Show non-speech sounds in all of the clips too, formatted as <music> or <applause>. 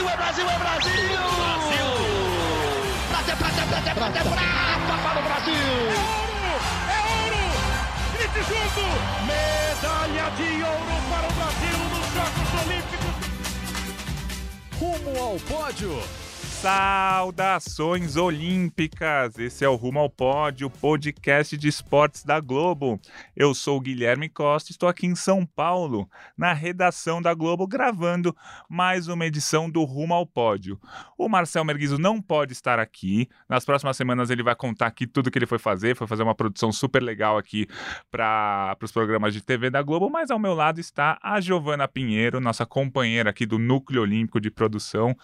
Brasil, é Brasil, é Brasil! Brasil! Prata, prata, prata, prata, prata para o Brasil! É ouro! É ouro! Grite junto! Medalha de ouro para o Brasil nos Jogos Olímpicos! Rumo ao pódio! Saudações olímpicas! Esse é o Rumo ao Pódio, podcast de esportes da Globo. Eu sou Guilherme Costa, estou aqui em São Paulo, na redação da Globo, gravando mais uma edição do Rumo ao Pódio. O Marcel Merguizo não pode estar aqui. Nas próximas semanas ele vai contar aqui tudo que ele foi fazer, foi fazer uma produção super legal aqui para os programas de TV da Globo, mas ao meu lado está a Giovana Pinheiro, nossa companheira aqui do Núcleo Olímpico de Produção.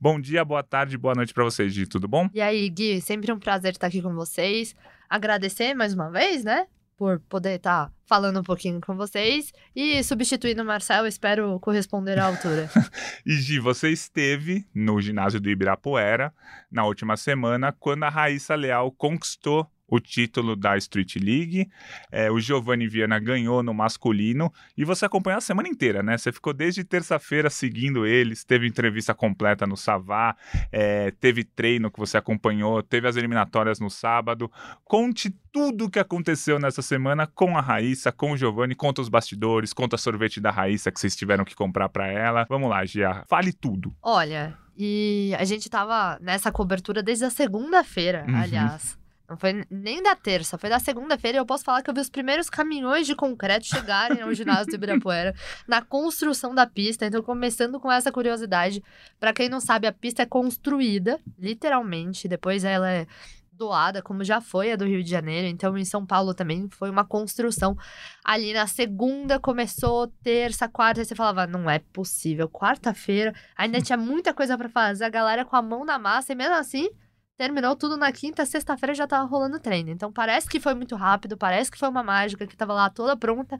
Bom dia, boa tarde tarde, boa noite para vocês, Gi. Tudo bom? E aí, Gui, sempre um prazer estar aqui com vocês. Agradecer mais uma vez, né? Por poder estar falando um pouquinho com vocês e substituindo o Marcel, espero corresponder à altura. <laughs> e Gi, você esteve no ginásio do Ibirapuera na última semana, quando a Raíssa Leal conquistou o título da Street League. É, o Giovanni Viana ganhou no masculino e você acompanhou a semana inteira, né? Você ficou desde terça-feira seguindo eles, teve entrevista completa no Savá, é, teve treino que você acompanhou, teve as eliminatórias no sábado. Conte tudo o que aconteceu nessa semana com a Raíssa, com o Giovanni, conta os bastidores, conta a sorvete da Raíssa que vocês tiveram que comprar para ela. Vamos lá, Gia, fale tudo. Olha, e a gente tava nessa cobertura desde a segunda-feira, uhum. aliás. Não foi nem da terça, foi da segunda-feira. E eu posso falar que eu vi os primeiros caminhões de concreto chegarem ao ginásio do Ibirapuera <laughs> na construção da pista. Então, começando com essa curiosidade. Para quem não sabe, a pista é construída, literalmente. Depois ela é doada, como já foi a do Rio de Janeiro. Então, em São Paulo também foi uma construção. Ali na segunda começou, terça, quarta, você falava, não é possível. Quarta-feira, ainda tinha muita coisa para fazer, a galera com a mão na massa, e mesmo assim terminou tudo na quinta, sexta-feira já tava rolando treino. Então parece que foi muito rápido, parece que foi uma mágica que tava lá toda pronta,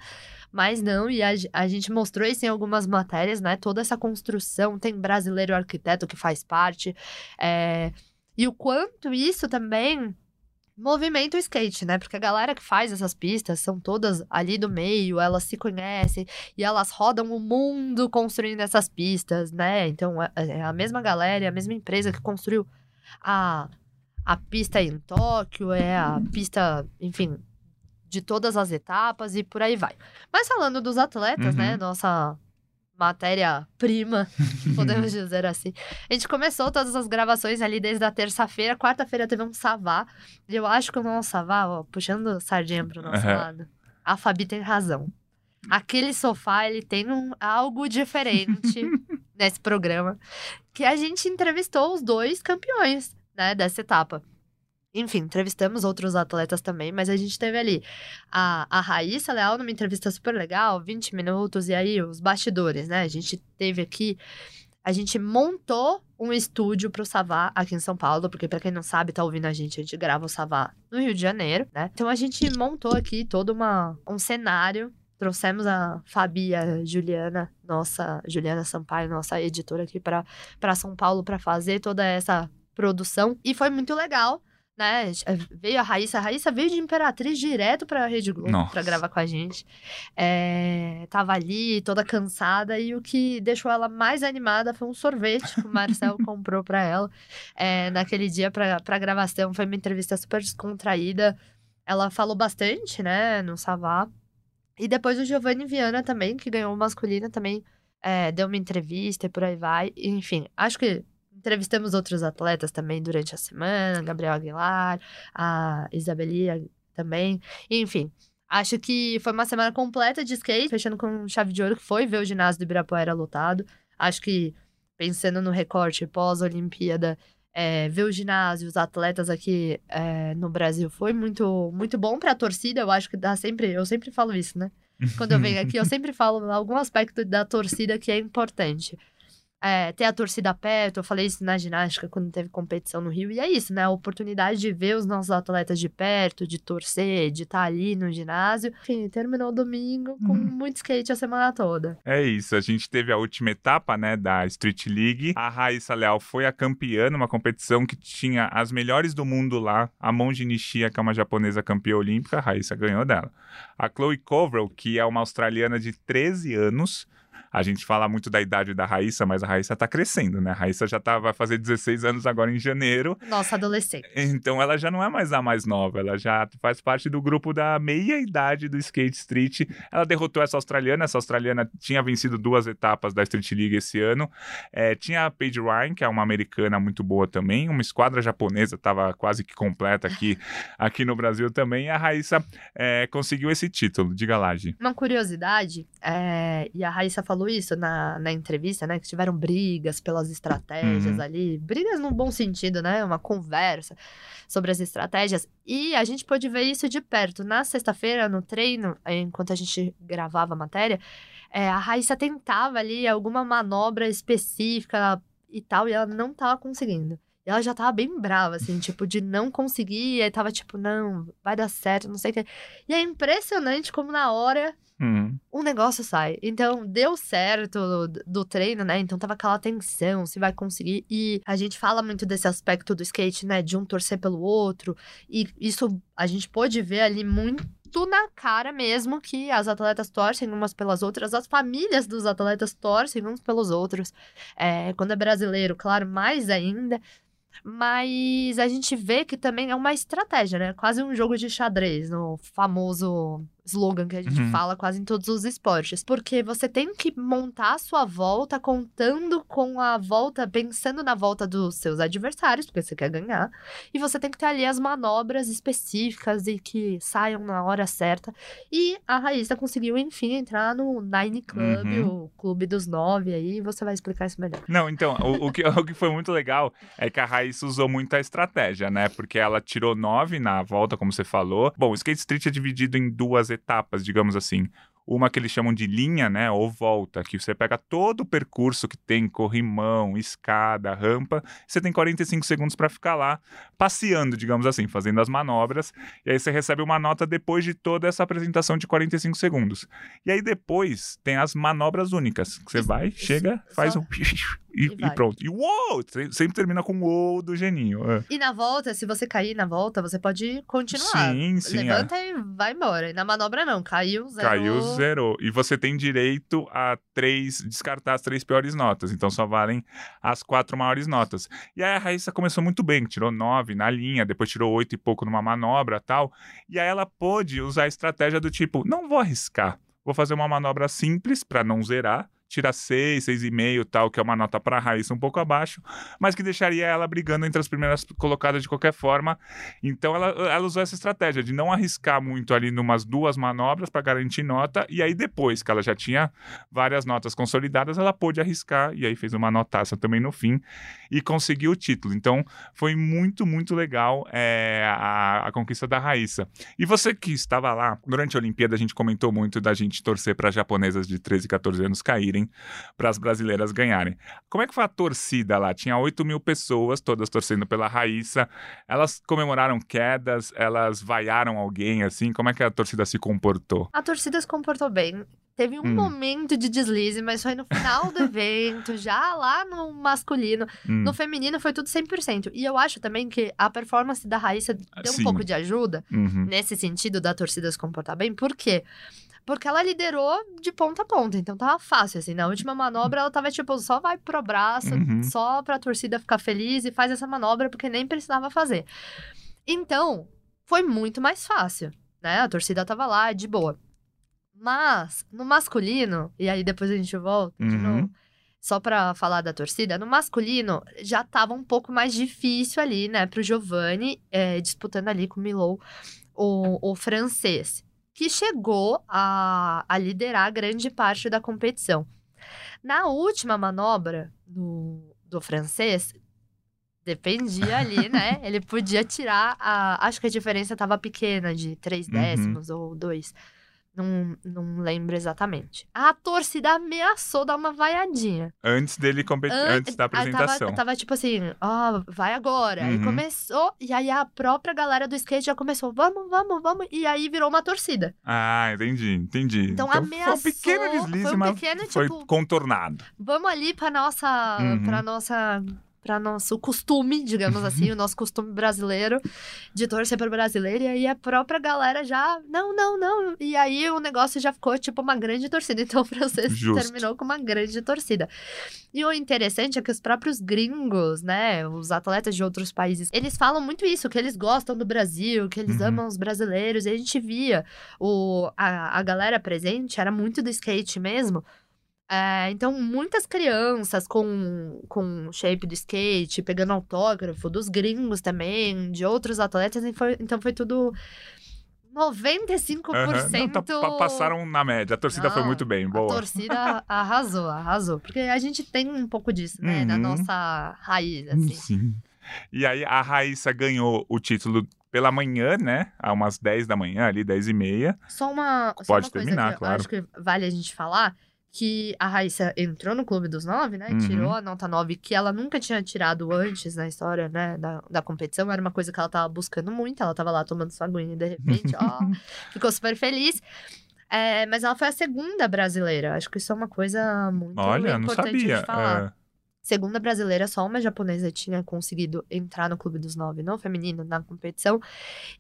mas não, e a, a gente mostrou isso em algumas matérias, né? Toda essa construção, tem brasileiro arquiteto que faz parte, é... e o quanto isso também movimenta o skate, né? Porque a galera que faz essas pistas são todas ali do meio, elas se conhecem e elas rodam o mundo construindo essas pistas, né? Então é, é a mesma galera, é a mesma empresa que construiu a, a pista em Tóquio, é a pista, enfim, de todas as etapas e por aí vai. Mas falando dos atletas, né, uhum. né? Nossa matéria-prima, <laughs> podemos dizer assim. A gente começou todas as gravações ali desde a terça-feira. Quarta-feira teve um Savá. E eu acho que o nosso Savá, ó, puxando sardinha pro nosso uhum. lado, a Fabi tem razão. Aquele sofá, ele tem um, algo diferente <laughs> nesse programa, que a gente entrevistou os dois campeões, né, dessa etapa. Enfim, entrevistamos outros atletas também, mas a gente teve ali a, a Raíssa Leal numa entrevista super legal, 20 minutos, e aí os bastidores, né? A gente teve aqui, a gente montou um estúdio pro Savá aqui em São Paulo, porque para quem não sabe, tá ouvindo a gente, a gente grava o Savá no Rio de Janeiro, né? Então a gente montou aqui todo uma, um cenário Trouxemos a Fabi, a Juliana, nossa, Juliana Sampaio, nossa editora aqui para São Paulo para fazer toda essa produção. E foi muito legal, né? Veio a Raíssa, a Raíssa veio de Imperatriz direto pra Rede Globo para gravar com a gente. É, tava ali, toda cansada, e o que deixou ela mais animada foi um sorvete que o Marcel <laughs> comprou para ela é, naquele dia pra, pra gravação. Foi uma entrevista super descontraída. Ela falou bastante, né, no Savá. E depois o Giovanni Viana também, que ganhou o masculino, também é, deu uma entrevista e por aí vai. Enfim, acho que entrevistamos outros atletas também durante a semana, Gabriel Aguilar, a Isabelia também. Enfim, acho que foi uma semana completa de skate, fechando com chave de ouro, que foi ver o ginásio do Ibirapuera lotado. Acho que, pensando no recorte pós-Olimpíada, é, ver o ginásio, os atletas aqui é, no Brasil foi muito, muito bom para a torcida. Eu acho que dá sempre, eu sempre falo isso, né? Quando eu venho aqui, eu <laughs> sempre falo algum aspecto da torcida que é importante é, ter a torcida perto. Eu falei isso na ginástica quando teve competição no Rio. E é isso, né? A oportunidade de ver os nossos atletas de perto, de torcer, de estar tá ali no ginásio. Enfim, terminou domingo com uhum. muito skate a semana toda. É isso. A gente teve a última etapa, né, da Street League. A Raíssa Leal foi a campeã numa competição que tinha as melhores do mundo lá. A Monji Nishia, que é uma japonesa campeã olímpica, a Raíssa ganhou dela. A Chloe Covrell, que é uma australiana de 13 anos, A gente fala muito da idade da Raíssa, mas a Raíssa tá crescendo, né? A Raíssa já tá, vai fazer 16 anos agora em janeiro. Nossa adolescente. Então ela já não é mais a mais nova, ela já faz parte do grupo da meia idade do skate street. Ela derrotou essa australiana, essa australiana tinha vencido duas etapas da Street League esse ano. É, tinha a Paige Ryan, que é uma americana muito boa também, uma esquadra japonesa estava quase que completa aqui, <laughs> aqui no Brasil também. E a Raíssa é, conseguiu esse título. Diga lá, Gi. Uma curiosidade, é, e a Raíssa falou isso na, na entrevista, né? Que tiveram brigas pelas estratégias Uhum. ali. Brigas no bom sentido, né? Uma conversa sobre as estratégias. E a gente pôde ver isso de perto. Na sexta-feira, no treino, enquanto a gente gravava a matéria, é, a Raíssa tentava ali alguma manobra específica e tal, e ela não tava conseguindo. E ela já tava bem brava, assim, <laughs> tipo, de não conseguir. E aí tava tipo, não, vai dar certo, não sei o que. E é impressionante como na hora Uhum. um negócio sai. Então, deu certo do, do treino, né? Então, tava aquela tensão, se vai conseguir. E a gente fala muito desse aspecto do skate, né? De um torcer pelo outro. E isso a gente pôde ver ali muito na cara mesmo que as atletas torcem umas pelas outras, as famílias dos atletas torcem uns pelos outros. É, quando é brasileiro, claro, mais ainda. Mas a gente vê que também é uma estratégia, né? Quase um jogo de xadrez, no famoso slogan que a gente Uhum. fala quase em todos os esportes. Porque você tem que montar a sua volta contando com a volta, pensando na volta dos seus adversários, porque você quer ganhar. E você tem que ter ali as manobras específicas e que saiam na hora certa. E a Raíssa conseguiu, enfim, entrar no Nine Club, Uhum. o clube dos nove aí. Você vai explicar isso melhor. Não, então, o, o que, <laughs> o que foi muito legal é que a Raíssa usou muito a estratégia, né? Porque ela tirou nove na volta, como você falou. Bom, o skate street é dividido em duas etapas, digamos assim. Uma que eles chamam de linha, né? Ou volta, que você pega todo o percurso que tem corrimão, escada, rampa. Você tem 45 segundos para ficar lá passeando, digamos assim, fazendo as manobras. E aí você recebe uma nota depois de toda essa apresentação de 45 segundos. E aí depois tem as manobras únicas. Que você vai, chega, faz um. <laughs> E, E e pronto. E uou! Se- Sempre termina com uou do geninho. é. E na volta, se você cair na volta, você pode continuar. Sim, sim. é. Levanta e vai embora. E na manobra não, caiu, zero. Caiu, zerou. E você tem direito a três, descartar as três piores notas. Então só valem as quatro maiores notas. E aí a Raíssa começou muito bem, tirou nove na linha, depois tirou oito e pouco numa manobra tal. E aí ela pôde usar a estratégia do tipo: não vou arriscar. Vou fazer uma manobra simples para não zerar. Tira seis, seis e meio, tal, que é uma nota para a Raíssa um pouco abaixo, mas que deixaria ela brigando entre as primeiras colocadas de qualquer forma. Então ela, ela usou essa estratégia de não arriscar muito ali numas duas manobras para garantir nota, e aí depois que ela já tinha várias notas consolidadas, ela pôde arriscar, e aí fez uma notaça também no fim, e conseguiu o título. Então foi muito, muito legal é, a, a conquista da Raíssa. E você que estava lá, durante a Olimpíada a gente comentou muito da gente torcer para japonesas de 13 e 14 anos caírem, para as brasileiras ganharem. Como é que foi a torcida lá? Tinha 8 mil pessoas, todas torcendo pela Raíssa. Elas comemoraram quedas, elas vaiaram alguém, assim? Como é que a torcida se comportou? A torcida se comportou bem. Teve um Hum. momento de deslize, mas foi no final do <laughs> evento, já lá no masculino. Hum, No feminino foi tudo 100%. E eu acho também que a performance da Raíssa deu Sim. um pouco de ajuda uhum. nesse sentido da torcida se comportar bem. Por quê? Porque ela liderou de ponta a ponta, então tava fácil, assim. Na última manobra, ela tava tipo, só vai pro braço, Uhum. só pra torcida ficar feliz e faz essa manobra, porque nem precisava fazer. Então, foi muito mais fácil, né? A torcida tava lá, de boa. Mas, no masculino, e aí depois a gente volta de Uhum. novo, só pra falar da torcida, no masculino já tava um pouco mais difícil ali, né, pro Giovanni, é, disputando ali com o Milou, o, o francês, que chegou a, a liderar grande parte da competição. Na última manobra do, do francês, dependia ali, <laughs> né? Ele podia tirar a. Acho que a diferença tava pequena, de três Uhum. décimos ou dois. Não, não lembro exatamente. A torcida ameaçou dar uma vaiadinha. Antes dele competir, An- antes da ah, tava- apresentação. Tava, tipo assim, ó, vai agora. Uhum. começou, e aí a própria galera do skate já começou, vamos, vamos, vamos. E aí virou uma torcida. Ah, entendi, entendi. Então, foi um ameaçou, pequeno deslize, foi um mas pequeno, foi tipo- contornado. Vamos ali pra nossa. Uhum. Pra nossa. Para nosso costume, digamos assim, o nosso costume brasileiro de torcer pro brasileiro. E aí a própria galera já, não, não, não. E aí o negócio já ficou tipo uma grande torcida. <laughs> Então o francês Justo. terminou com uma grande torcida. E o interessante é que os próprios gringos, né, os atletas de outros países, eles falam muito isso, que eles gostam do Brasil, que eles Uhum. amam os brasileiros. E a gente via o, a, a galera presente, era muito do skate mesmo. É, então, muitas crianças com, com shape do skate, pegando autógrafo, dos gringos também, de outros atletas. foi- então, foi tudo 95% Aham. Não, tá- pa- passaram na média. A torcida foi Não, muito bem, a boa. torcida <laughs> arrasou, arrasou. Porque a gente tem um pouco disso, né? Na Uhum. nossa raiz, assim. Sim. E aí a Raíssa ganhou o título pela manhã, né? A umas 10 da manhã, ali, 10 e meia. Só uma, só Pode uma coisa terminar, claro. acho que vale a gente falar. Que a Raíssa entrou no Clube dos Nove, né? Uhum. Tirou a nota 9, que ela nunca tinha tirado antes na história, né? Da, da competição. Era uma coisa que ela tava buscando muito. Ela tava lá tomando sua aguinha e de repente, ó, <laughs> ficou super feliz. É, mas ela foi a segunda brasileira. Acho que isso é uma coisa muito Olha, não importante sabia. de falar. É. Segunda brasileira, só uma japonesa tinha conseguido entrar no Clube dos Nove, no feminino, na competição.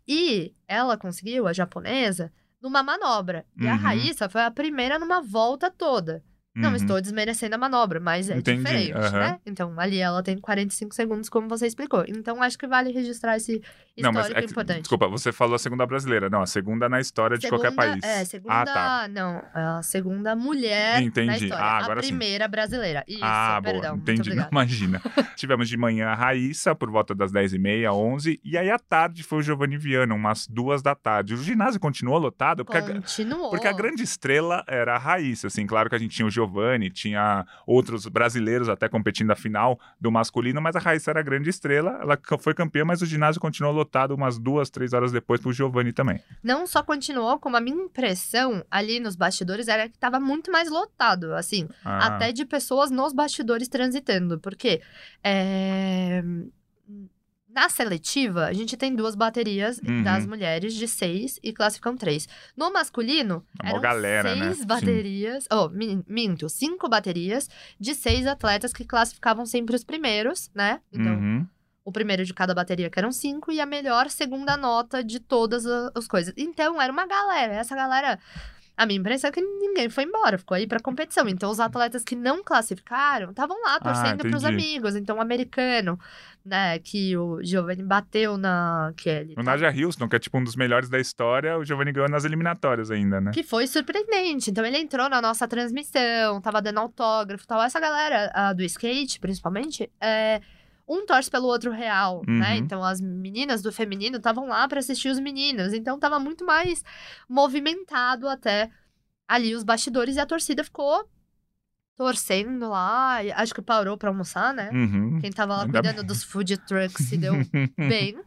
E ela conseguiu, a japonesa, numa manobra. E a Uhum. Raíssa foi a primeira numa volta toda. Não Uhum. estou desmerecendo a manobra, mas é Entendi, diferente, aham. né? Então, ali ela tem 45 segundos, como você explicou. Então, acho que vale registrar esse Não, mas histórico é que- importante. desculpa, você falou a segunda brasileira. Não, a segunda na história de qualquer país. É, segunda. Ah, tá. Não, a segunda mulher Entendi. na história. Ah, a agora sim. primeira brasileira. Isso, ah, perdão. boa. Entendi. Não, <laughs> imagina. Tivemos de manhã a Raíssa, por volta das 10h30, 11 E aí à tarde foi o Giovanni Viana, umas duas da tarde. O ginásio continuou lotado, porque a, Continuou. Porque a grande estrela era a Raíssa, assim, claro que a gente tinha o Giovanni, tinha outros brasileiros até competindo a final do masculino, mas a Raíssa era a grande estrela, ela foi campeã, mas o ginásio continuou lotado umas duas, três horas depois pro Giovanni também. Não só continuou, como a minha impressão ali nos bastidores era que tava muito mais lotado, assim, Ah, até de pessoas nos bastidores transitando, porque é, na seletiva a gente tem duas baterias Uhum. das mulheres de seis e classificam três. No masculino É eram galera, né? seis Sim. baterias, oh, min- minto, cinco baterias de seis atletas que classificavam sempre os primeiros, né? Então Uhum. o primeiro de cada bateria, que eram cinco, e a melhor segunda nota de todas as coisas. Então, era uma galera. Essa galera. A minha impressão é que ninguém foi embora, ficou aí pra competição. Então, os atletas que não classificaram estavam lá torcendo pros Ah, entendi. amigos. Então, o americano, né, que o Giovanni bateu na Kelly. O Naja Houston, que é tipo um dos melhores da história, o Giovanni ganhou nas eliminatórias ainda, né? Que foi surpreendente. Então, ele entrou na nossa transmissão, tava dando autógrafo e tal. Essa galera ah, do skate, principalmente, é, um torce pelo outro real, né? Uhum. Então, as meninas do feminino estavam lá pra assistir os meninos. Então, tava muito mais movimentado até ali os bastidores e a torcida ficou torcendo lá. Acho que parou pra almoçar, né? Uhum. Quem tava lá Ainda cuidando dos food trucks se deu <laughs> bem.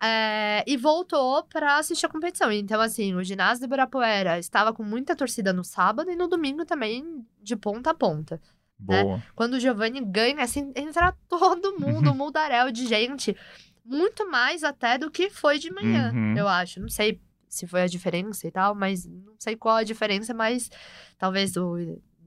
É, e voltou pra assistir a competição. Então, assim, o ginásio do Ibirapuera estava com muita torcida no sábado e no domingo também, de ponta a ponta. Boa. Quando o Giovanni ganha, assim, entra todo mundo, um muldaréu de gente. Muito mais até do que foi de manhã, Uhum. eu acho. Não sei se foi a diferença e tal, mas não sei qual a diferença, mas talvez o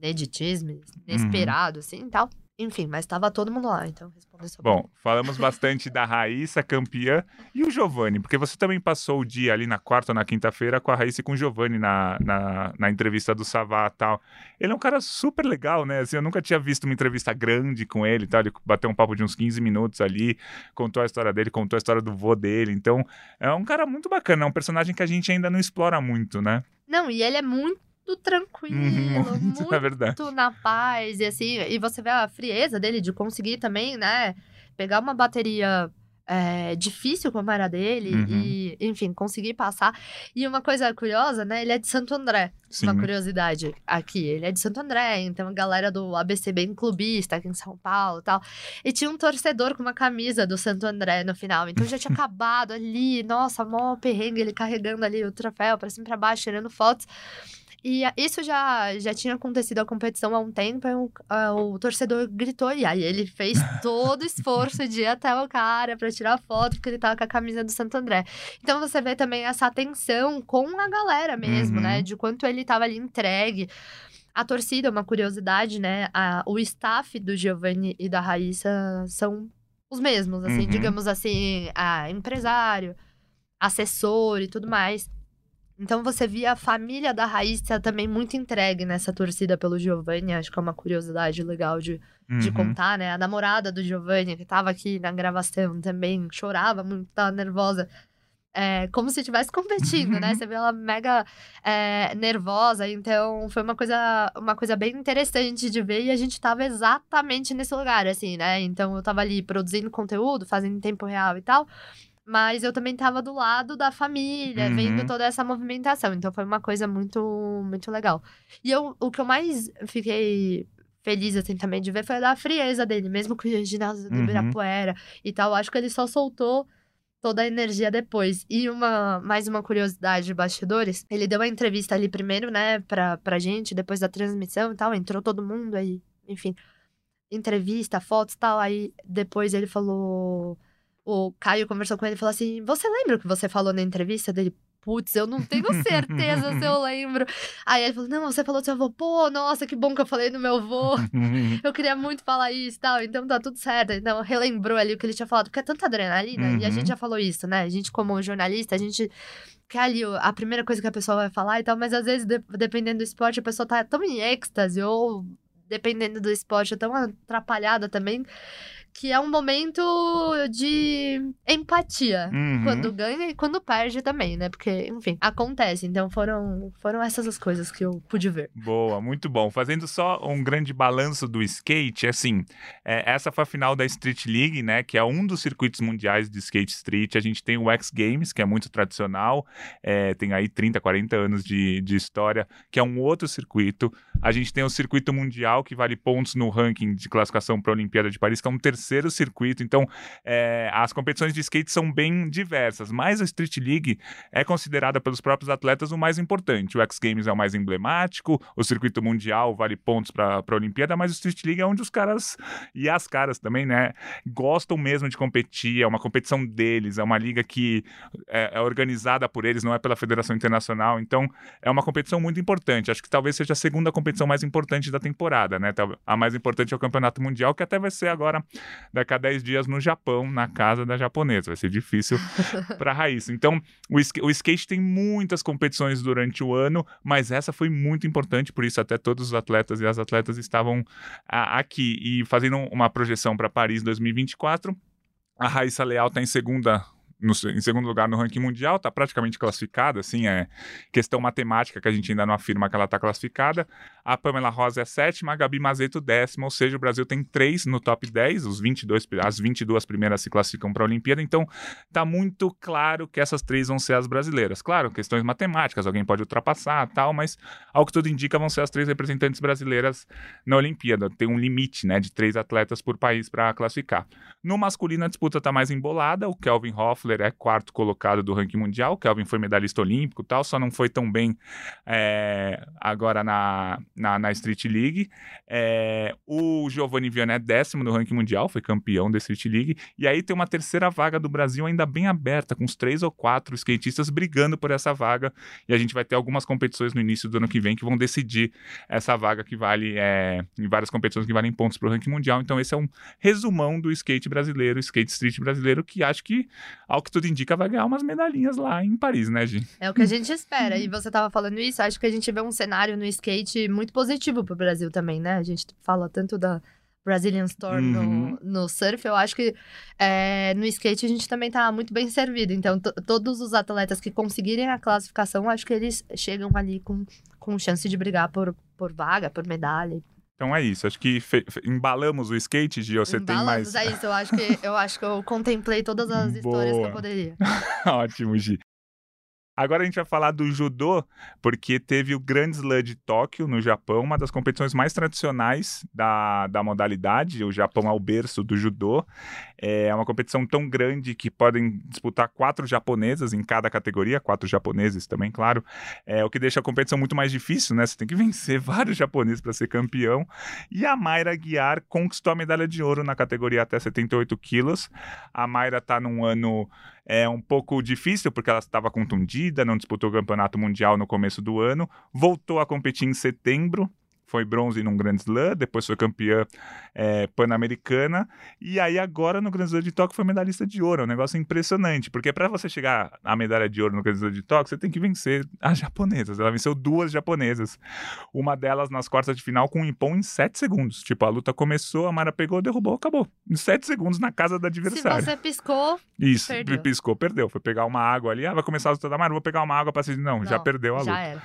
ineditismo, inesperado, assim e tal. Enfim, mas tava todo mundo lá, então respondeu sua Bom, <laughs> falamos bastante da Raíssa, campeã, e o Giovanni, porque você também passou o dia ali na quarta ou na quinta-feira com a Raíssa e com o Giovanni na, na, na entrevista do Savá e tal. Ele é um cara super legal, né? Assim, eu nunca tinha visto uma entrevista grande com ele e tal. Ele bateu um papo de uns 15 minutos ali, contou a história dele, contou a história do vô dele. Então, é um cara muito bacana, é um personagem que a gente ainda não explora muito, né? Não, e ele é muito tranquilo, Uhum, <laughs> muito é verdade. na paz, e assim, e você vê a frieza dele de conseguir também, né, pegar uma bateria é, difícil como era dele Uhum. e, enfim, conseguir passar. E uma coisa curiosa, né, ele é de Santo André, Sim. uma curiosidade aqui, ele é de Santo André, então a galera do ABC bem clubista aqui em São Paulo e tal. E tinha um torcedor com uma camisa do Santo André no final, então já tinha <laughs> acabado ali, nossa, mó perrengue, ele carregando ali o troféu pra cima e pra baixo, tirando fotos. E isso já, já tinha acontecido a competição há um tempo, o, ah, o torcedor gritou, e aí ele fez todo o esforço de ir até o cara pra tirar foto, porque ele tava com a camisa do Santo André. Então você vê também essa atenção com a galera mesmo, Uhum. né? De quanto ele tava ali entregue. A torcida, uma curiosidade, né? A, o staff do Giovanni e da Raíssa são os mesmos, assim, Uhum. digamos assim, a empresário, assessor e tudo mais. Então você via a família da Raíssa também muito entregue nessa torcida pelo Giovanni, acho que é uma curiosidade legal de, de Uhum. contar, né? A namorada do Giovanni, que tava aqui na gravação também, chorava muito, tava nervosa. É, como se estivesse competindo, né? Você vê ela mega é, nervosa, então foi uma coisa, uma coisa bem interessante de ver e a gente tava exatamente nesse lugar, assim, né? Então eu tava ali produzindo conteúdo, fazendo em tempo real e tal, mas eu também tava do lado da família, Uhum. vendo toda essa movimentação, então foi uma coisa muito, muito legal. E eu, o que eu mais fiquei feliz, assim, também de ver foi da frieza dele, mesmo com o ginásio do Uhum. Ibirapuera e tal, acho que ele só soltou toda a energia depois. E uma mais uma curiosidade de bastidores, ele deu uma entrevista ali primeiro, né, pra, pra gente, depois da transmissão e tal, entrou todo mundo aí, enfim, entrevista, fotos e tal, aí depois ele falou, o Caio conversou com ele e falou assim, você lembra o que você falou na entrevista dele? Putz, eu não tenho <laughs> certeza se eu lembro. Aí ele falou, não, você falou do seu avô. Pô, nossa, que bom que eu falei do meu avô. <laughs> Eu queria muito falar isso e tal, então tá tudo certo. Então relembrou ali o que ele tinha falado, porque é tanta adrenalina, e a Uhum. gente já falou isso, né? A gente, como jornalista, a gente quer ali a primeira coisa que a pessoa vai falar e tal, mas às vezes, de- dependendo do esporte, a pessoa tá tão em êxtase, ou dependendo do esporte, é tão atrapalhada também, que é um momento de empatia. Uhum. Quando ganha e quando perde também, né? Porque, enfim, acontece. Então foram, foram essas as coisas que eu pude ver. Boa, muito bom. Fazendo só um grande balanço do skate, assim, é, essa foi a final da Street League, né? Que é um dos circuitos mundiais de skate street. A gente tem o X Games, que é muito tradicional, é, tem aí 30, 40 anos de, de história, que é um outro circuito. A gente tem o circuito mundial, que vale pontos no ranking de classificação para a Olimpíada de Paris, que é um terceiro circuito. Então, é, as competições de skate são bem diversas, mas a Street League é considerada pelos próprios atletas o mais importante. O X Games é o mais emblemático, o circuito mundial vale pontos para a Olimpíada, mas o Street League é onde os caras e as caras também, né, gostam mesmo de competir. É uma competição deles, é uma liga que é, é organizada por eles, não é pela Federação Internacional. Então, é uma competição muito importante. Acho que talvez seja a segunda competição mais importante da temporada, né? A mais importante é o Campeonato Mundial, que até vai ser agora, daqui a 10 dias, no Japão, na casa da japonesa. Vai ser difícil <laughs> para Raíssa. Então, o, o skate tem muitas competições durante o ano, mas essa foi muito importante, por isso até todos os atletas e as atletas estavam a- aqui. E fazendo uma projeção para Paris 2024, a Raíssa Leal está em segunda. No em segundo lugar no ranking mundial, está praticamente classificada, assim, é questão matemática que a gente ainda não afirma que ela está classificada. A Pamela Rosa é sétima, a Gabi Mazeto décima, ou seja, o Brasil tem três no top 10, os 22, pri- as 22 primeiras se classificam para a Olimpíada, então tá muito claro que essas três vão ser as brasileiras. Claro, questões matemáticas, alguém pode ultrapassar tal, mas ao que tudo indica vão ser as três representantes brasileiras na Olimpíada. Tem um limite, né, de três atletas por país para classificar. No masculino a disputa tá mais embolada, o Kelvin Hoffler é quarto colocado do ranking mundial, Kelvin foi medalhista olímpico tal, só não foi tão bem é, agora na, na, na Street League. É, o Giovanni Vianney é décimo no ranking mundial, foi campeão da Street League. E aí tem uma terceira vaga do Brasil ainda bem aberta, com uns três ou quatro skatistas brigando por essa vaga. E a gente vai ter algumas competições no início do ano que vem que vão decidir essa vaga que vale é, em várias competições que valem pontos para o ranking mundial. Então esse é um resumão do skate brasileiro, skate street brasileiro, que acho que, ao que tudo indica, vai ganhar umas medalhinhas lá em Paris, né, Gi? É o que a gente espera. E você tava falando isso, acho que a gente vê um cenário no skate muito positivo pro Brasil também, né? A gente fala tanto da Brazilian Storm Uhum. no, no surf, eu acho que é, no skate a gente também tá muito bem servido. Então, to- todos os atletas que conseguirem a classificação, acho que eles chegam ali com, com chance de brigar por, por vaga, por medalha. Então é isso. Acho que embalamos o skate, Gi. Você tem mais. Embalamos, É isso, eu acho, que, eu acho que eu contemplei todas as <laughs> histórias que Boa. eu poderia. <laughs> Ótimo, Gi. Agora a gente vai falar do judô, porque teve o Grand Slam de Tóquio, no Japão, uma das competições mais tradicionais da, da modalidade. O Japão é o berço do judô. É uma competição tão grande que podem disputar quatro japonesas em cada categoria, quatro japoneses também, claro. É o que deixa a competição muito mais difícil, né? Você tem que vencer <laughs> vários japoneses para ser campeão. E a Mayra Guiar conquistou a medalha de ouro na categoria até 78 quilos. A Mayra tá num ano é um pouco difícil porque ela estava contundida, não disputou o campeonato mundial no começo do ano, voltou a competir em setembro, foi bronze num Grand Slam, depois foi campeã é, pan-americana, e aí agora no Grand Slam de Tóquio foi medalhista de ouro. É um negócio impressionante, porque para você chegar à medalha de ouro no Grand Slam de Tóquio, você tem que vencer as japonesas. Ela venceu duas japonesas. Uma delas nas quartas de final com um impão em 7 segundos. Tipo, a luta começou, a Mara pegou, derrubou, acabou. Em 7 segundos na casa da adversária. Se você piscou, Isso, perdeu. piscou, perdeu. Foi pegar uma água ali, ah, vai começar a luta da Mara, vou pegar uma água pra assistir. Não, já Não, perdeu a luta. já era.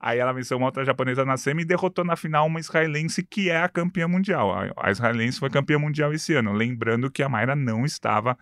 Aí ela venceu uma outra japonesa na semi e derrotou na final uma israelense que é a campeã mundial. A, israelense foi campeã mundial esse ano. Lembrando que a Mayra não estava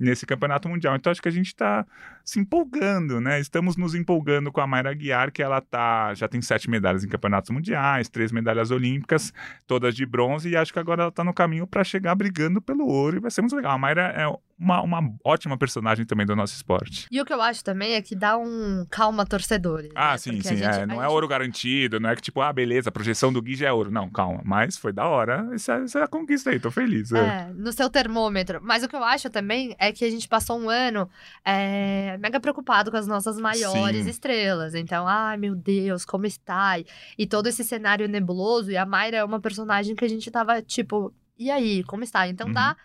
nesse campeonato mundial. Então acho que a gente está se empolgando, né? Estamos nos empolgando com a Mayra Guiar, que ela tá, já tem sete medalhas em campeonatos mundiais, três medalhas olímpicas, todas de bronze, e acho que agora ela está no caminho para chegar brigando pelo ouro e vai ser muito legal. A Mayra é uma, uma ótima personagem também do nosso esporte. E o que eu acho também é que dá um calma torcedores. Ah, né? sim, Porque sim. gente- é, não é gente- ouro garantido, não é que tipo, ah, beleza, a projeção do Gui já é ouro. Não, calma. Mas foi da hora. Essa, essa conquista aí, tô feliz. é. É, no seu termômetro. Mas o que eu acho também é que a gente passou um ano é, mega preocupado com as nossas maiores Sim. estrelas. Então, ai meu Deus, como está? E, e todo esse cenário nebuloso. E a Mayra é uma personagem que a gente tava tipo, e aí, como está? Então Uhum. dá.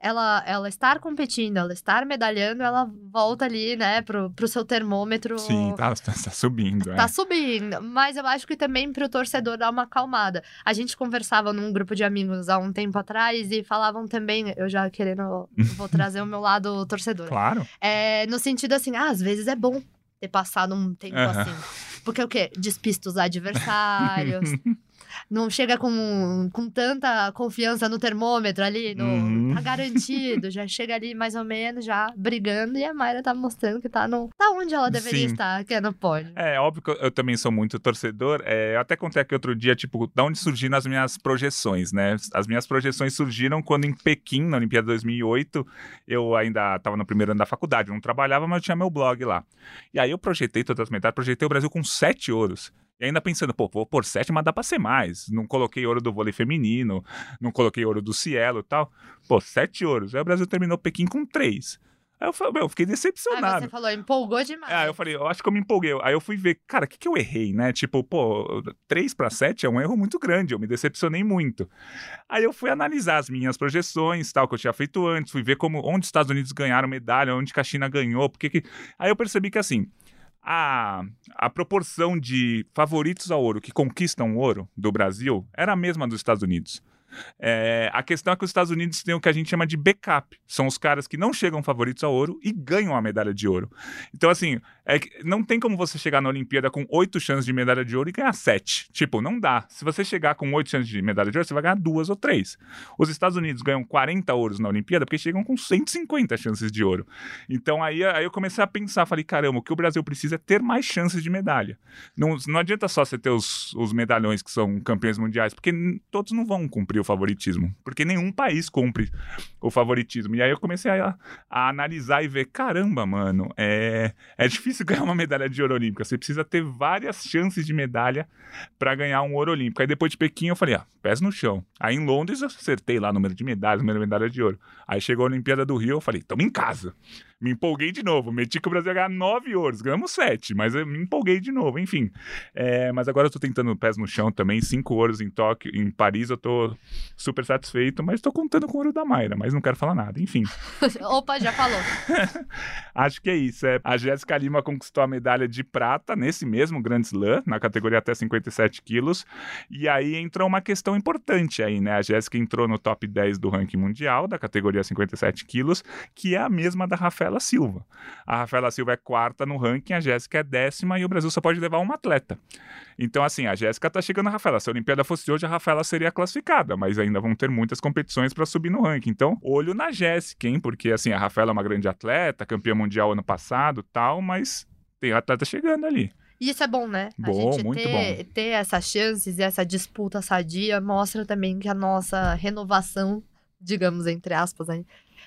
Ela, ela estar competindo, ela estar medalhando, ela volta ali, né, pro, pro seu termômetro. Sim, tá, tá, tá subindo. é. Tá subindo, mas eu acho que também pro torcedor dar uma acalmada. A gente conversava num grupo de amigos há um tempo atrás e falavam também, eu já querendo, vou trazer o meu <laughs> lado torcedor. Claro. É, no sentido assim, ah, às vezes é bom ter passado um tempo Aham. assim. Porque o quê? Despista os adversários. <laughs> não chega com, com tanta confiança no termômetro ali, no, Uhum. tá garantido. Já chega ali mais ou menos, já brigando. E a Mayra tá mostrando que tá, no, tá onde ela deveria Sim. estar, que é no pódio. É, óbvio que eu, eu também sou muito torcedor. É, eu até contei aqui outro dia, tipo, da onde surgiram as minhas projeções, né? As minhas projeções surgiram quando em Pequim, na Olimpíada 2008, eu ainda estava no primeiro ano da faculdade, não trabalhava, mas eu tinha meu blog lá. E aí eu projetei todas as medalhas, projetei o Brasil com sete ouros. E ainda pensando, pô, vou por sete, mas dá pra ser mais. Não coloquei ouro do vôlei feminino, não coloquei ouro do Cielo e tal. Pô, sete ouros. Aí o Brasil terminou Pequim com três. Aí eu falei, meu, eu fiquei Aí decepcionado. você falou, empolgou demais. É, aí eu falei, eu acho que eu me empolguei. Aí eu fui ver, cara, o que, que eu errei, né? Tipo, pô, 3 para 7 é um erro muito grande, eu me decepcionei muito. Aí eu fui analisar as minhas projeções, tal, que eu tinha feito antes, fui ver como onde os Estados Unidos ganharam medalha, onde que a China ganhou, porque que... Aí eu percebi que assim, a, a proporção de favoritos ao ouro que conquistam ouro do Brasil era a mesma dos Estados Unidos. É, a questão é que os Estados Unidos têm o que a gente chama de backup. São os caras que não chegam favoritos ao ouro e ganham a medalha de ouro. Então, assim, é não tem como você chegar na Olimpíada com oito chances de medalha de ouro e ganhar sete. Tipo, não dá. Se você chegar com oito chances de medalha de ouro, você vai ganhar duas ou três. Os Estados Unidos ganham 40 ouros na Olimpíada porque chegam com 150 chances de ouro. Então, aí, aí eu comecei a pensar, falei, caramba, o que o Brasil precisa é ter mais chances de medalha. Não, não adianta só você ter os, os medalhões que são campeões mundiais, porque todos não vão cumprir o favoritismo. Porque nenhum país cumpre o favoritismo. E aí eu comecei a, a analisar e ver, caramba, mano, é, é difícil <laughs> ganhar uma medalha de ouro olímpica. Você precisa ter várias chances de medalha para ganhar um ouro olímpico. Aí depois de Pequim eu falei, ah, pés no chão. Aí em Londres eu acertei lá o número de medalhas, número de medalha de ouro. Aí chegou a Olimpíada do Rio, eu falei, tamo em casa. Me empolguei de novo, meti que o Brasil ia ganhar nove ouros, ganhamos sete, mas eu me empolguei de novo, enfim. É, mas agora eu tô tentando pés no chão também, cinco ouros em Tóquio, em Paris eu tô super satisfeito, mas tô contando com o ouro da Mayra, mas não quero falar nada, enfim. <laughs> Opa, já falou. <laughs> Acho que é isso. É. A Jéssica Lima conquistou a medalha de prata nesse mesmo Grand Slam, na categoria até 57 quilos. E aí entrou uma questão importante aí, né? A Jéssica entrou no top 10 do ranking mundial, da categoria 57 quilos, que é a mesma da Rafaela Silva. A Rafaela Silva é quarta no ranking, a Jéssica é décima e o Brasil só pode levar uma atleta. Então, assim, a Jéssica tá chegando a Rafaela. Se a Olimpíada fosse hoje, a Rafaela seria classificada, mas ainda vão ter muitas competições para subir no ranking. Então, olho na Jéssica, hein? Porque, assim, a Rafaela é uma grande atleta, campeã mundial ano passado tal, mas tem atleta chegando ali. E isso é bom, né? Bom, a gente muito ter, ter essas chances e essa disputa sadia mostra também que a nossa renovação, digamos entre aspas, aí,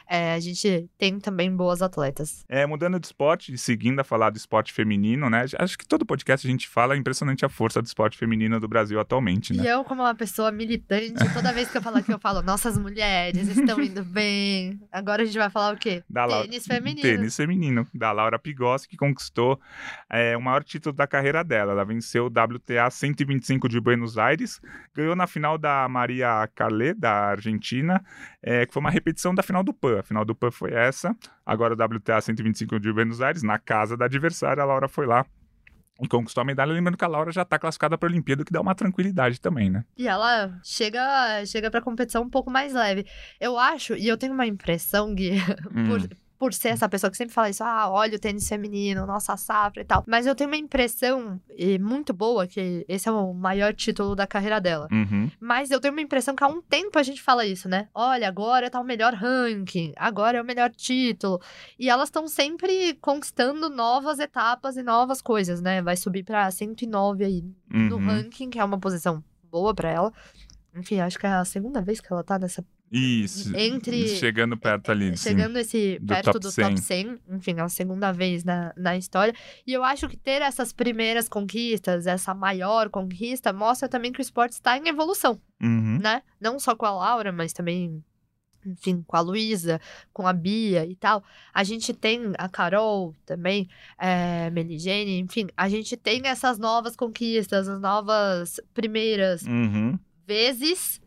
é, a gente tem também boas atletas. É, mudando de esporte, seguindo a falar do esporte feminino, né? Acho que todo podcast a gente fala, é impressionante a força do esporte feminino do Brasil atualmente, né? E eu, como uma pessoa militante, toda vez que eu falo aqui, eu falo, nossas mulheres estão indo bem. Agora a gente vai falar o quê? Da Laura- Tênis feminino. Tênis feminino, da Laura Pigossi, que conquistou é, o maior título da carreira dela. Ela venceu o WTA 125 de Buenos Aires, ganhou na final da Maria Carle, da Argentina, é, que foi uma repetição da final do PAN. A final do PAN foi essa, agora o WTA 125 de Buenos Aires, na casa da adversária, a Laura foi lá e conquistou a medalha. Lembrando que a Laura já está classificada para a Olimpíada, o que dá uma tranquilidade também, né? E ela chega, chega pra competição um pouco mais leve. Eu acho, e eu tenho uma impressão, Gui, <laughs> Hum. por ser essa pessoa que sempre fala isso, ah, olha o tênis feminino, nossa safra e tal. Mas eu tenho uma impressão e muito boa que esse é o maior título da carreira dela. Uhum. Mas eu tenho uma impressão que há um tempo a gente fala isso, né? Olha, agora tá o melhor ranking, agora é o melhor título. E elas estão sempre conquistando novas etapas e novas coisas, né? Vai subir pra 109 aí no Uhum. ranking, que é uma posição boa pra ela. Enfim, acho que é a segunda vez que ela tá nessa. Isso. Entre- Chegando perto ali. sim. chegando esse Do perto top do 100. top 100. Enfim, é a segunda vez na, na história. E eu acho que ter essas primeiras conquistas, essa maior conquista, mostra também que o esporte está em evolução Uhum. né? Não só com a Laura, mas também, enfim, com a Luísa, com a Bia e tal. A gente tem a Carol também, é, Meligene, enfim, a gente tem essas novas conquistas, as novas primeiras Uhum. vezes.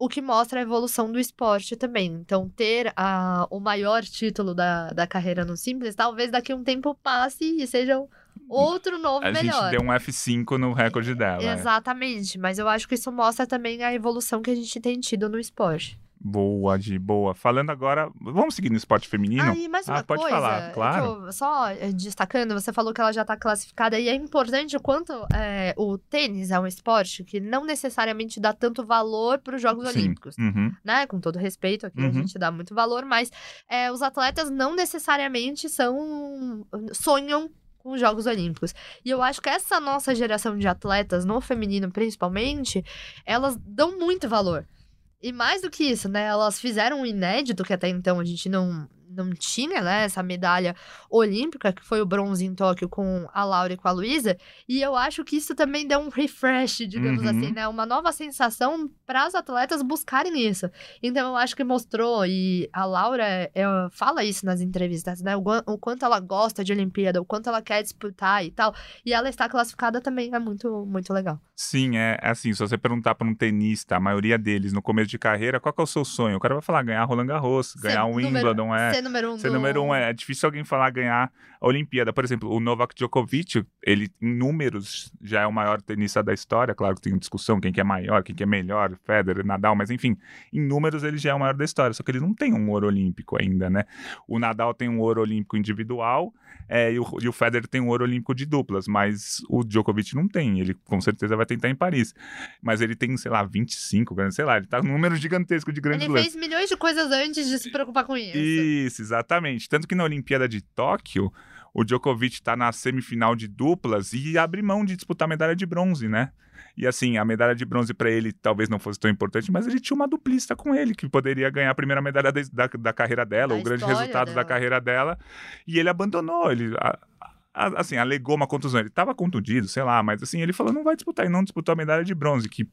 O que mostra a evolução do esporte também. Então, ter a, o maior título da, da carreira no Simples, talvez daqui a um tempo passe e seja outro novo A melhor. gente deu um F5 no recorde dela. é. Exatamente, mas eu acho que isso mostra também a evolução que a gente tem tido no esporte. Boa, de boa. Falando agora, vamos seguir no esporte feminino? Ah, e mais uma Ah, pode coisa, falar, é claro. eu- só eh, destacando, você falou que ela já tá classificada e é importante o quanto eh, o tênis é um esporte que não necessariamente dá tanto valor para os Jogos Sim. Olímpicos, Uhum. né? Com todo respeito aqui, a Uhum. gente dá muito valor, mas eh, os atletas não necessariamente são sonham com os Jogos Olímpicos. E eu acho que essa nossa geração de atletas, no feminino principalmente, elas dão muito valor. E mais do que isso, né? Elas fizeram um inédito que até então a gente não, não tinha, né? Essa medalha olímpica, que foi o bronze em Tóquio com a Laura e com a Luísa. E eu acho que isso também deu um refresh, digamos Uhum. assim, né? Uma nova sensação para as atletas buscarem isso. Então eu acho que mostrou, e a Laura é, fala isso nas entrevistas, né? O, o quanto ela gosta de Olimpíada, o quanto ela quer disputar e tal. E ela está classificada também é muito, muito legal. Sim, é é assim, se você perguntar para um tenista, a maioria deles no começo de carreira, qual que é o seu sonho? O cara vai falar ganhar Roland Garros, ganhar número- Wimbledon, é. Ser número um Ser do... número um, é, é difícil alguém falar ganhar a Olimpíada. Por exemplo, o Novak Djokovic, ele em números já é o maior tenista da história. Claro que tem discussão quem que é maior, quem que é melhor, Federer, Nadal, mas enfim, em números ele já é o maior da história. Só que ele não tem um ouro olímpico ainda, né? O Nadal tem um ouro olímpico individual é, e, o, e o Federer tem um ouro olímpico de duplas, mas o Djokovic não tem. Ele com certeza vai tentar em Paris. Mas ele tem, sei lá, 25, sei lá, ele tá num número gigantesco de grandes Ele lances. fez milhões de coisas antes de se preocupar com isso. Isso, exatamente. Tanto que na Olimpíada de Tóquio, o Djokovic está na semifinal de duplas e abre mão de disputar a medalha de bronze, né? E assim, a medalha de bronze para ele talvez não fosse tão importante, mas ele tinha uma duplista com ele, que poderia ganhar a primeira medalha da, da, da carreira dela, Da o grande resultado da dela. carreira dela. E ele abandonou, ele. a- a- assim, alegou uma contusão. Ele estava contundido, sei lá, mas assim, ele falou: não vai disputar. E não disputou a medalha de bronze, que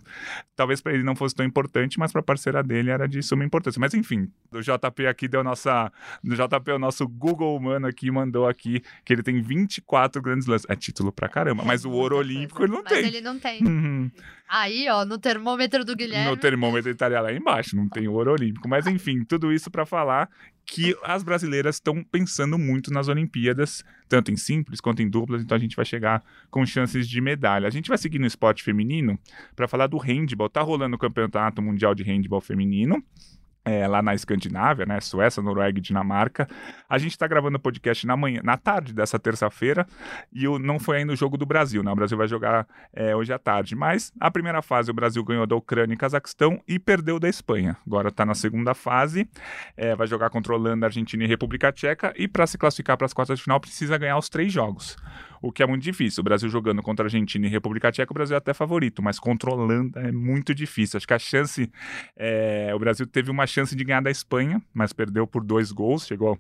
talvez para ele não fosse tão importante, mas para a parceira dele era de suma importância. Mas enfim, o JP aqui deu nossa. O JP, o nosso Google humano aqui, mandou aqui que ele tem 24 grandes lances. É título pra caramba, mas o ouro olímpico ele não Mas tem. ele não tem. Uhum. Aí, ó, no termômetro do Guilherme. No termômetro ele estaria lá embaixo, não tem ouro olímpico. Mas enfim, tudo isso para falar que as brasileiras estão pensando muito nas Olimpíadas, tanto em simples quanto em duplas, então a gente vai chegar com chances de medalha. A gente vai seguir no esporte feminino para falar do handball. Tá rolando o Campeonato Mundial de Handball Feminino. É, lá na Escandinávia, né? Suécia, Noruega e Dinamarca. A gente está gravando o podcast na manhã, na tarde dessa terça-feira, e o, não foi ainda o jogo do Brasil, né? O Brasil vai jogar é, hoje à tarde. Mas a primeira fase o Brasil ganhou da Ucrânia e Cazaquistão e perdeu da Espanha. Agora está na segunda fase, é, vai jogar contra Holanda, Argentina e República Tcheca. E para se classificar para as quartas de final precisa ganhar os três jogos. O que é muito difícil. O Brasil jogando contra a Argentina e República Tcheca, o Brasil é até favorito, mas Holanda é muito difícil. Acho que a chance. É, o Brasil teve uma chance de ganhar da Espanha, mas perdeu por dois gols, chegou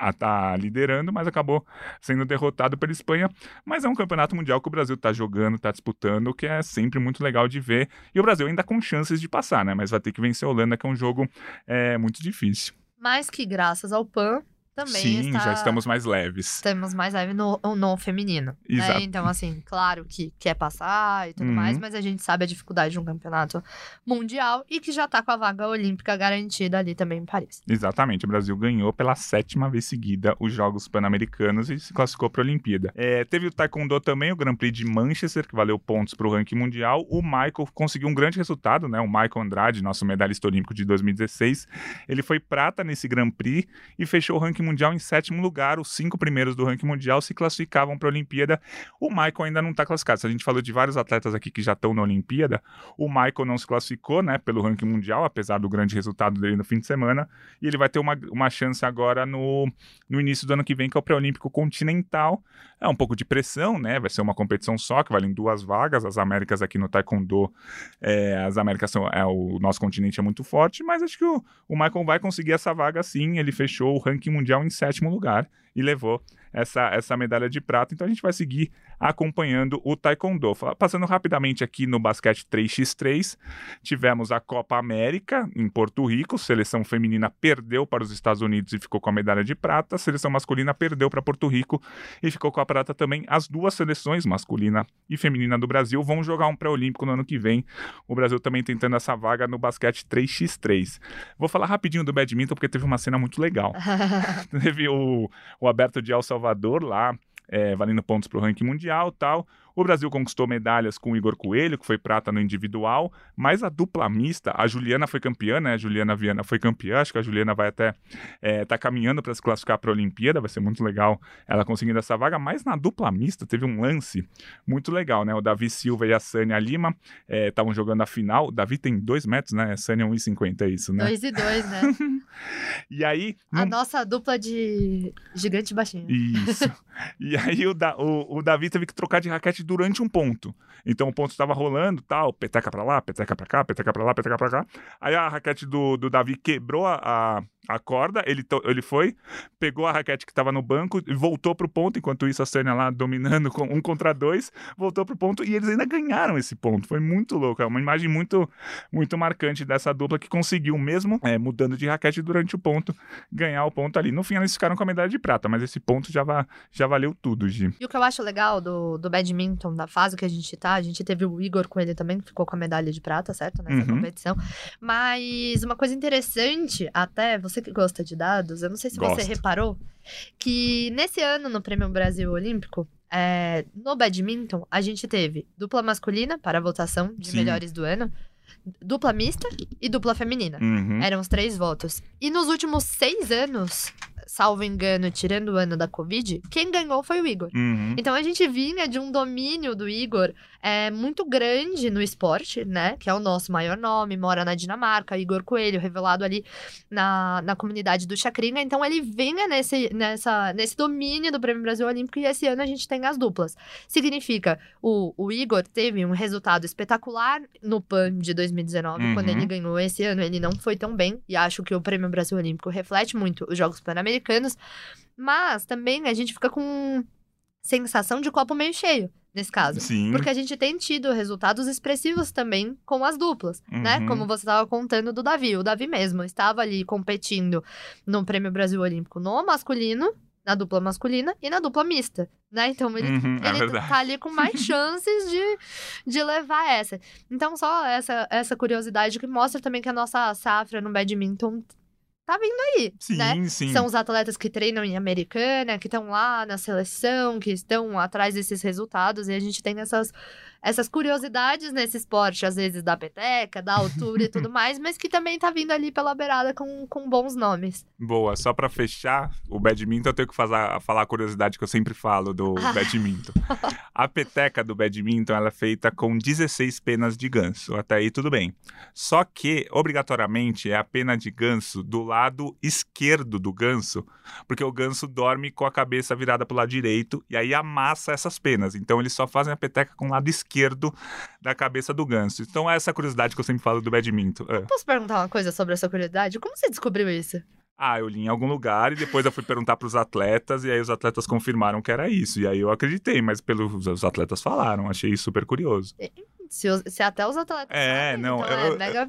a tá liderando, mas acabou sendo derrotado pela Espanha. Mas é um campeonato mundial que o Brasil está jogando, está disputando, que é sempre muito legal de ver. E o Brasil ainda com chances de passar, né? Mas vai ter que vencer a Holanda, que é um jogo é, muito difícil. Mais que graças ao PAN, também Sim, está... já estamos mais leves. Estamos mais leve no, no feminino. né? Exato. Então, assim, claro que quer passar e tudo Uhum. mais, mas a gente sabe a dificuldade de um campeonato mundial e que já tá com a vaga olímpica garantida ali também em Paris. Exatamente, o Brasil ganhou pela sétima vez seguida os Jogos Pan-Americanos e se classificou para a Olimpíada. É, teve o Taekwondo também, o Grand Prix de Manchester, que valeu pontos para o ranking mundial. O Michael conseguiu um grande resultado, né? O Michael Andrade, nosso medalhista olímpico de 2016, ele foi prata nesse Grand Prix e fechou o ranking mundial em sétimo lugar. Os cinco primeiros do ranking mundial se classificavam para a Olimpíada. O Michael ainda não está classificado. Se a gente falou de vários atletas aqui que já estão na Olimpíada, o Michael não se classificou, né? Pelo ranking mundial, apesar do grande resultado dele no fim de semana. E ele vai ter uma, uma chance agora no, no início do ano que vem, que é o pré-olímpico continental. É um pouco de pressão, né? Vai ser uma competição só, que valem duas vagas. As Américas aqui no Taekwondo, é, as Américas são. É, o nosso continente é muito forte, mas acho que o, o Michael vai conseguir essa vaga sim. Ele fechou o ranking mundial em sétimo lugar e levou essa, essa medalha de prata. Então a gente vai seguir acompanhando o Taekwondo. Passando rapidamente aqui no basquete 3x3, tivemos a Copa América em Porto Rico. Seleção feminina perdeu para os Estados Unidos e ficou com a medalha de prata. Seleção masculina perdeu para Porto Rico e ficou com a prata também. As duas seleções, masculina e feminina do Brasil, vão jogar um pré-olímpico no ano que vem. O Brasil também tentando essa vaga no basquete 3x3. Vou falar rapidinho do badminton porque teve uma cena muito legal. <laughs> Teve o, o Aberto de El Salvador lá, é, valendo pontos para o ranking mundial tal. O Brasil conquistou medalhas com o Igor Coelho, que foi prata no individual, mas a dupla mista, a Juliana foi campeã, né? A Juliana Viana foi campeã, acho que a Juliana vai até é, tá caminhando para se classificar para a Olimpíada, vai ser muito legal ela conseguindo essa vaga, mas na dupla mista teve um lance muito legal, né? O Davi Silva e a Sânia Lima estavam jogando a final. O Davi tem dois metros, né? A Sânia 1,50 é isso, né? Dois e dois, né? <laughs> E aí, A no nossa dupla de gigante baixinho. Isso. <laughs> E aí o, Da- o- o Davi teve que trocar de raquete durante um ponto. Então o ponto estava rolando, tal, peteca pra lá, peteca pra cá, peteca pra lá, peteca pra cá. Aí a raquete do, do Davi quebrou a, a, a corda, ele, ele foi, pegou a raquete que estava no banco e voltou pro ponto, enquanto isso a Sânia lá dominando com um contra dois, voltou pro ponto e eles ainda ganharam esse ponto. Foi muito louco, é uma imagem muito, muito marcante dessa dupla que conseguiu mesmo, é, mudando de raquete durante o ponto, ganhar o ponto ali. No fim eles ficaram com a medalha de prata, mas esse ponto já, va- já valeu tudo, Gi. E o que eu acho legal do, do badminton, da fase que a gente tá, a gente teve o Igor com ele também, que ficou com a medalha de prata, certo? Nessa Uhum. competição. Mas uma coisa interessante, até você que gosta de dados, eu não sei se você Gosto. reparou, que nesse ano no Prêmio Brasil Olímpico, é, no badminton, a gente teve dupla masculina para a votação de Sim. melhores do ano, dupla mista e dupla feminina. Uhum. Eram os três votos. E nos últimos seis anos, salvo engano, tirando o ano da Covid, quem ganhou foi o Igor. Uhum. Então a gente vinha de um domínio do Igor é, muito grande no esporte, né? Que é o nosso maior nome, mora na Dinamarca, Igor Coelho, revelado ali na, na comunidade do Chacrinha. Então ele vinha nesse, nessa, nesse domínio do Prêmio Brasil Olímpico e esse ano a gente tem as duplas. Significa, o, o Igor teve um resultado espetacular no PAN de 2019, Uhum. quando ele ganhou esse ano, ele não foi tão bem. E acho que o Prêmio Brasil Olímpico reflete muito os Jogos Pan-Americanos. Mas também a gente fica com sensação de copo meio cheio, nesse caso. Sim. Porque a gente tem tido resultados expressivos também com as duplas, né? Uhum. Como você estava contando do Davi. O Davi mesmo estava ali competindo no Prêmio Brasil Olímpico no masculino, na dupla masculina e na dupla mista, né? Então ele, Uhum, é ele verdade. tá ali com mais <laughs> chances de, de levar essa. Então, só essa, essa curiosidade que mostra também que a nossa safra no badminton tá vindo aí, Sim, né? sim. São os atletas que treinam em Americana, que estão lá na seleção, que estão atrás desses resultados, e a gente tem essas, essas curiosidades nesse esporte, às vezes da peteca, da altura e tudo <laughs> mais, mas que também tá vindo ali pela beirada com, com bons nomes. Boa, só pra fechar o badminton, eu tenho que fazer, falar a curiosidade que eu sempre falo do Ah. badminton. <laughs> A peteca do badminton ela é feita com 16 penas de ganso. Até aí tudo bem. Só que, obrigatoriamente, é a pena de ganso do lado esquerdo do ganso, porque o ganso dorme com a cabeça virada pro lado direito e aí amassa essas penas. Então eles só fazem a peteca com o lado esquerdo da cabeça do ganso. Então é essa curiosidade que eu sempre falo do badminton. Ah. Posso perguntar uma coisa sobre essa curiosidade? Como você descobriu isso? Ah, eu li em algum lugar e depois eu fui perguntar pros atletas e aí os atletas confirmaram que era isso. E aí eu acreditei, mas pelos os atletas falaram, achei super curioso. Se, os- se até os atletas. É, sabem, não, então eu- é mega.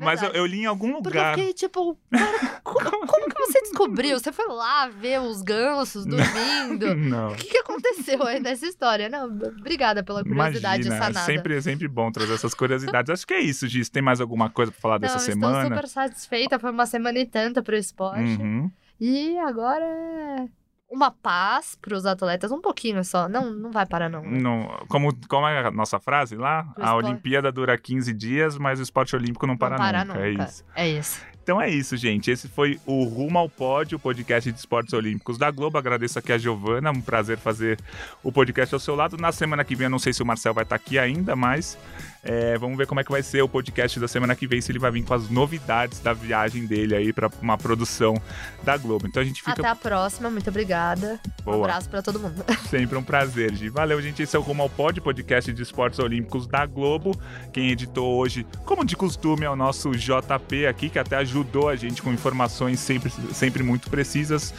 Mas eu, eu li em algum Porque eu lugar. fiquei tipo, cara, como, <laughs> como que você descobriu? Você foi lá ver os gansos dormindo? <laughs> Não. O que, que aconteceu aí nessa história? Não, obrigada pela curiosidade Imagina, sanada. sempre, é sempre bom trazer essas curiosidades. Acho que é isso, Giz. Tem mais alguma coisa pra falar Não, dessa estou semana? super satisfeita. Foi uma semana e tanta pro esporte. Uhum. E agora é uma paz pros atletas, um pouquinho só. Não, não vai parar, não. Não, como, como é a nossa frase lá? Do A esporte. Olimpíada dura 15 dias, mas o esporte olímpico não para, não para nunca. nunca. É isso. É isso. Então é isso, gente. Esse foi o Rumo ao Pódio, o podcast de esportes olímpicos da Globo. Agradeço aqui a Giovana, um prazer fazer o podcast ao seu lado. Na semana que vem, eu não sei se o Marcel vai estar aqui ainda, mas é, vamos ver como é que vai ser o podcast da semana que vem, se ele vai vir com as novidades da viagem dele aí para uma produção da Globo. Então a gente fica Até a próxima, muito obrigada. Um Boa. abraço pra todo mundo. <laughs> Sempre um prazer, Gi. Valeu, gente. Esse é o Rumo ao Pod, podcast de esportes olímpicos da Globo. Quem editou hoje, como de costume, é o nosso JP aqui, que até ajudou a gente com informações sempre, sempre muito precisas.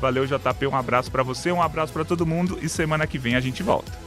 Valeu, JP. Um abraço pra você, um abraço pra todo mundo e semana que vem a gente volta.